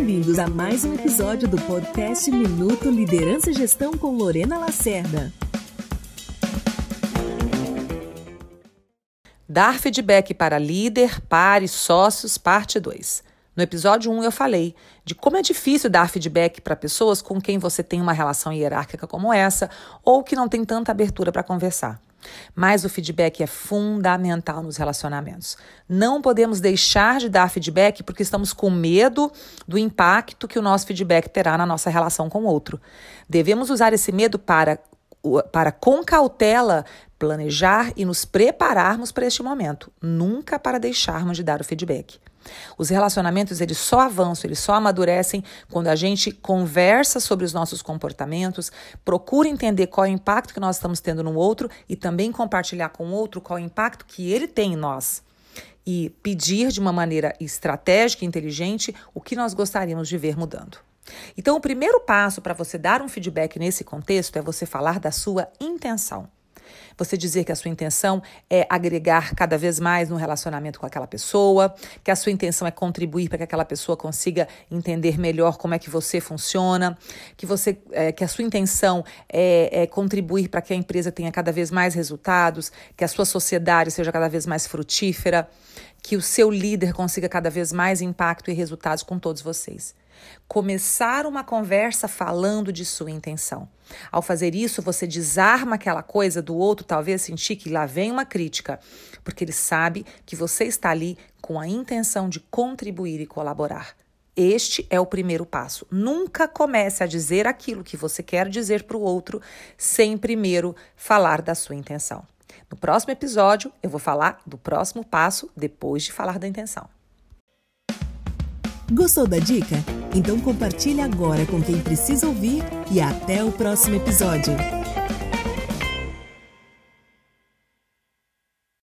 Bem-vindos a mais um episódio do podcast Minuto Liderança e Gestão com Lorena Lacerda. Dar feedback para líder, pares, sócios, parte 2. No episódio 1 eu falei de como é difícil dar feedback para pessoas com quem você tem uma relação hierárquica como essa ou que não tem tanta abertura para conversar. Mas o feedback é fundamental nos relacionamentos. Não podemos deixar de dar feedback porque estamos com medo do impacto que o nosso feedback terá na nossa relação com o outro. Devemos usar esse medo para, para com cautela, planejar e nos prepararmos para este momento, nunca para deixarmos de dar o feedback. Os relacionamentos eles só avançam, eles só amadurecem quando a gente conversa sobre os nossos comportamentos, procura entender qual é o impacto que nós estamos tendo no outro e também compartilhar com o outro qual é o impacto que ele tem em nós. E pedir de uma maneira estratégica e inteligente o que nós gostaríamos de ver mudando. Então, o primeiro passo para você dar um feedback nesse contexto é você falar da sua intenção. Você dizer que a sua intenção é agregar cada vez mais no relacionamento com aquela pessoa, que a sua intenção é contribuir para que aquela pessoa consiga entender melhor como é que você funciona, que você, é, que a sua intenção é, é contribuir para que a empresa tenha cada vez mais resultados, que a sua sociedade seja cada vez mais frutífera, que o seu líder consiga cada vez mais impacto e resultados com todos vocês. Começar uma conversa falando de sua intenção. Ao fazer isso, você desarma aquela coisa do outro, talvez sentir que lá vem uma crítica, porque ele sabe que você está ali com a intenção de contribuir e colaborar. Este é o primeiro passo. Nunca comece a dizer aquilo que você quer dizer para o outro sem primeiro falar da sua intenção. No próximo episódio, eu vou falar do próximo passo depois de falar da intenção. Gostou da dica? Então compartilhe agora com quem precisa ouvir e até o próximo episódio.